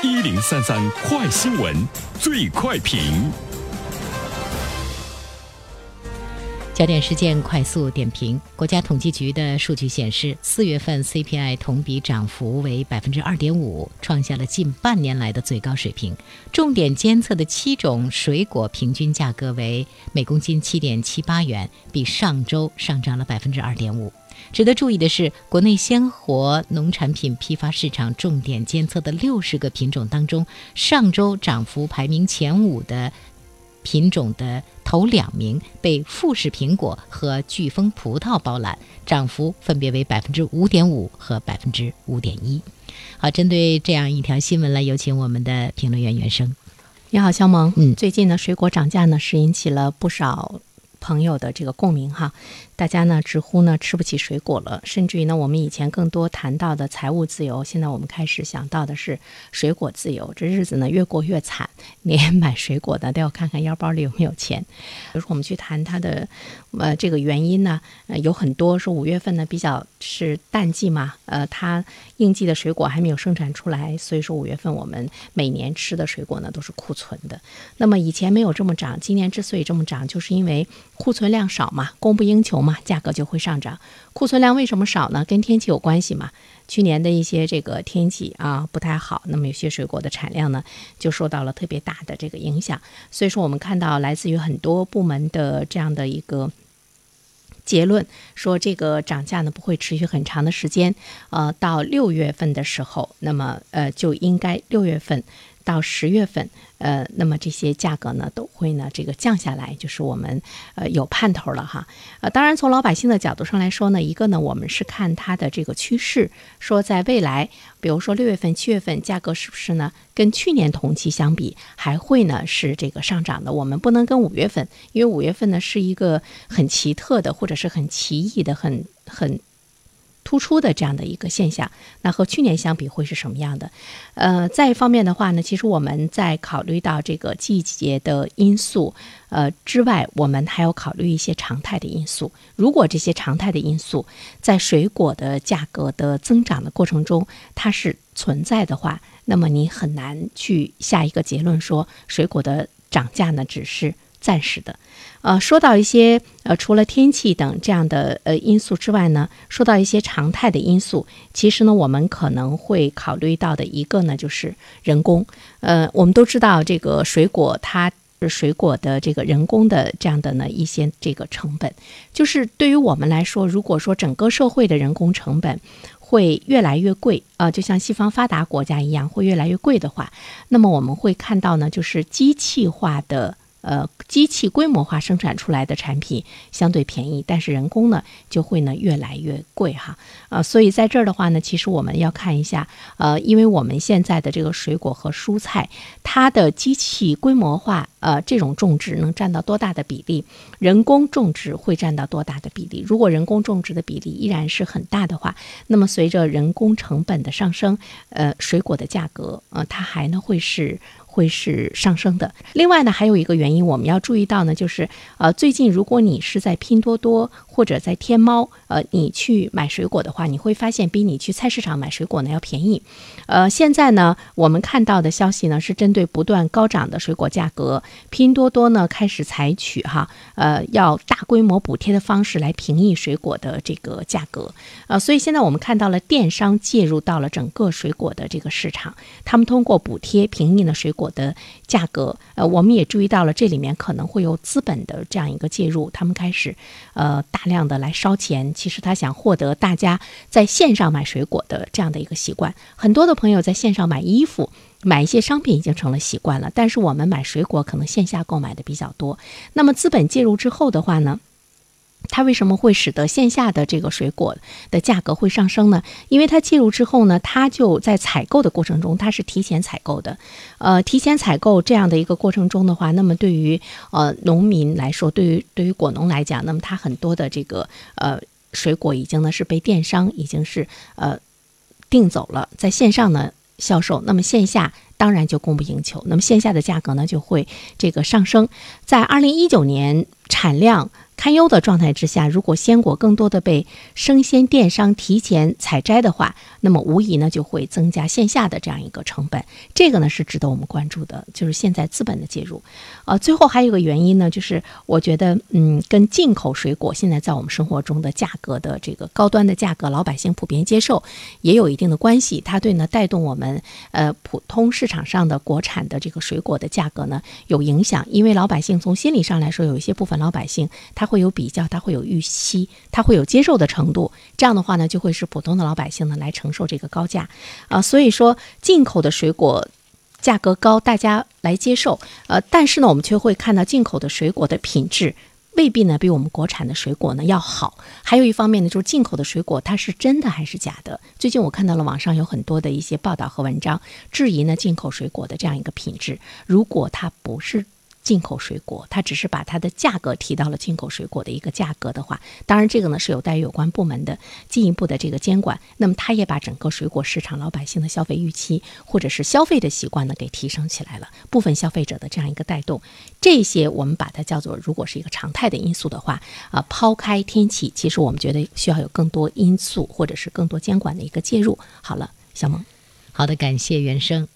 一零三三快新闻，最快评。焦点事件快速点评：国家统计局的数据显示，四月份 CPI 同比涨幅为百分之二点五，创下了近半年来的最高水平。重点监测的七种水果平均价格为每公斤七点七八元，比上周上涨了百分之二点五。值得注意的是，国内鲜活农产品批发市场重点监测的六十个品种当中，上周涨幅排名前五的。品种的头两名被富士苹果和飓风葡萄包揽，涨幅分别为百分之五点五和百分之五点一。好，针对这样一条新闻，来有请我们的评论员袁生。你好，肖萌。嗯，最近呢，水果涨价呢是引起了不少朋友的这个共鸣哈。大家呢直呼呢吃不起水果了，甚至于呢我们以前更多谈到的财务自由，现在我们开始想到的是水果自由。这日子呢越过越惨，连买水果的都要看看腰包里有没有钱。比 如说我们去谈它的呃这个原因呢，呃有很多说五月份呢比较是淡季嘛，呃它应季的水果还没有生产出来，所以说五月份我们每年吃的水果呢都是库存的。那么以前没有这么涨，今年之所以这么涨，就是因为库存量少嘛，供不应求嘛。价格就会上涨，库存量为什么少呢？跟天气有关系嘛。去年的一些这个天气啊不太好，那么有些水果的产量呢就受到了特别大的这个影响。所以说，我们看到来自于很多部门的这样的一个结论，说这个涨价呢不会持续很长的时间。呃，到六月份的时候，那么呃就应该六月份。到十月份，呃，那么这些价格呢都会呢这个降下来，就是我们呃有盼头了哈。呃，当然从老百姓的角度上来说呢，一个呢我们是看它的这个趋势，说在未来，比如说六月份、七月份价格是不是呢跟去年同期相比还会呢是这个上涨的？我们不能跟五月份，因为五月份呢是一个很奇特的或者是很奇异的、很很。突出的这样的一个现象，那和去年相比会是什么样的？呃，再一方面的话呢，其实我们在考虑到这个季节的因素，呃之外，我们还要考虑一些常态的因素。如果这些常态的因素在水果的价格的增长的过程中它是存在的话，那么你很难去下一个结论说水果的涨价呢只是。暂时的，呃，说到一些呃，除了天气等这样的呃因素之外呢，说到一些常态的因素，其实呢，我们可能会考虑到的一个呢，就是人工。呃，我们都知道这个水果，它水果的这个人工的这样的呢一些这个成本，就是对于我们来说，如果说整个社会的人工成本会越来越贵，呃，就像西方发达国家一样会越来越贵的话，那么我们会看到呢，就是机器化的。呃，机器规模化生产出来的产品相对便宜，但是人工呢就会呢越来越贵哈。呃，所以在这儿的话呢，其实我们要看一下，呃，因为我们现在的这个水果和蔬菜，它的机器规模化，呃，这种种植能占到多大的比例，人工种植会占到多大的比例？如果人工种植的比例依然是很大的话，那么随着人工成本的上升，呃，水果的价格，呃，它还呢会是。会是上升的。另外呢，还有一个原因我们要注意到呢，就是呃，最近如果你是在拼多多或者在天猫，呃，你去买水果的话，你会发现比你去菜市场买水果呢要便宜。呃，现在呢，我们看到的消息呢是针对不断高涨的水果价格，拼多多呢开始采取哈呃要大规模补贴的方式来平抑水果的这个价格。呃，所以现在我们看到了电商介入到了整个水果的这个市场，他们通过补贴平抑了水果。的价格，呃，我们也注意到了，这里面可能会有资本的这样一个介入，他们开始，呃，大量的来烧钱。其实他想获得大家在线上买水果的这样的一个习惯。很多的朋友在线上买衣服、买一些商品已经成了习惯了，但是我们买水果可能线下购买的比较多。那么资本介入之后的话呢？它为什么会使得线下的这个水果的价格会上升呢？因为它介入之后呢，它就在采购的过程中，它是提前采购的。呃，提前采购这样的一个过程中的话，那么对于呃农民来说，对于对于果农来讲，那么它很多的这个呃水果已经呢是被电商已经是呃订走了，在线上呢销售，那么线下当然就供不应求，那么线下的价格呢就会这个上升。在二零一九年产量。堪忧的状态之下，如果鲜果更多的被生鲜电商提前采摘的话，那么无疑呢就会增加线下的这样一个成本。这个呢是值得我们关注的，就是现在资本的介入。呃，最后还有一个原因呢，就是我觉得，嗯，跟进口水果现在在我们生活中的价格的这个高端的价格，老百姓普遍接受，也有一定的关系。它对呢带动我们呃普通市场上的国产的这个水果的价格呢有影响，因为老百姓从心理上来说，有一些部分老百姓他。会有比较，它会有预期，它会有接受的程度。这样的话呢，就会使普通的老百姓呢来承受这个高价啊。所以说，进口的水果价格高，大家来接受。呃，但是呢，我们却会看到进口的水果的品质未必呢比我们国产的水果呢要好。还有一方面呢，就是进口的水果它是真的还是假的？最近我看到了网上有很多的一些报道和文章，质疑呢进口水果的这样一个品质。如果它不是。进口水果，它只是把它的价格提到了进口水果的一个价格的话，当然这个呢是有待于有关部门的进一步的这个监管。那么它也把整个水果市场老百姓的消费预期或者是消费的习惯呢给提升起来了，部分消费者的这样一个带动，这些我们把它叫做如果是一个常态的因素的话，啊，抛开天气，其实我们觉得需要有更多因素或者是更多监管的一个介入。好了，小萌，好的，感谢原生。